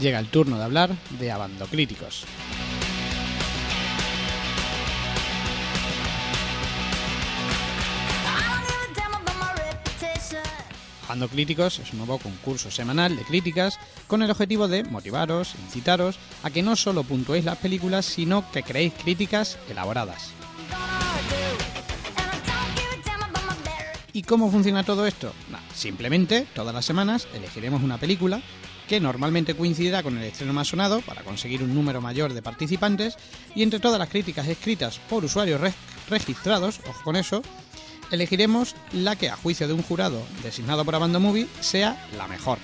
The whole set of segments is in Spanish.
llega el turno de hablar de Abandocríticos. Abando Críticos es un nuevo concurso semanal de críticas con el objetivo de motivaros, incitaros a que no solo puntuéis las películas, sino que creéis críticas elaboradas. ¿Y cómo funciona todo esto? simplemente, todas las semanas elegiremos una película que normalmente coincidirá con el estreno más sonado para conseguir un número mayor de participantes y entre todas las críticas escritas por usuarios registrados, ojo con eso, elegiremos la que a juicio de un jurado designado por Abando Movie sea la mejor.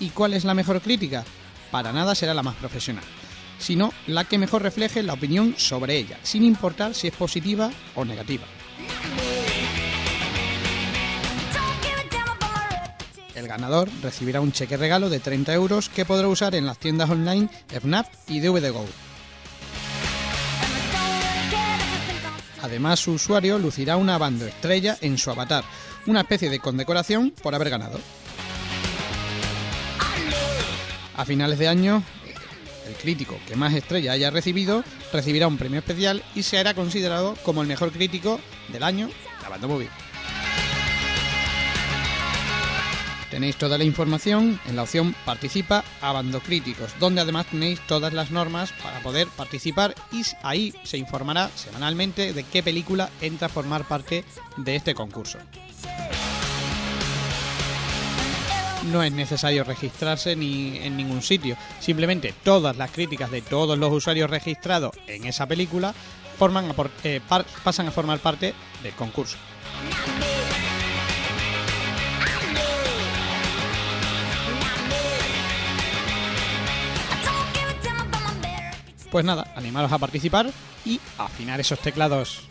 ¿Y cuál es la mejor crítica? Para nada será la más profesional, sino la que mejor refleje la opinión sobre ella, sin importar si es positiva o negativa. El ganador recibirá un cheque regalo de 30 euros que podrá usar en las tiendas online FNAF y DVDGO. Además, su usuario lucirá una banda estrella en su avatar, una especie de condecoración por haber ganado. A finales de año, el crítico que más estrella haya recibido recibirá un premio especial y se hará considerado como el mejor crítico del año de Banda Tenéis toda la información en la opción Participa a Bandocríticos, donde además tenéis todas las normas para poder participar y ahí se informará semanalmente de qué película entra a formar parte de este concurso. no es necesario registrarse ni en ningún sitio. Simplemente todas las críticas de todos los usuarios registrados en esa película forman eh, pasan a formar parte del concurso. Pues nada, animaros a participar y afinar esos teclados.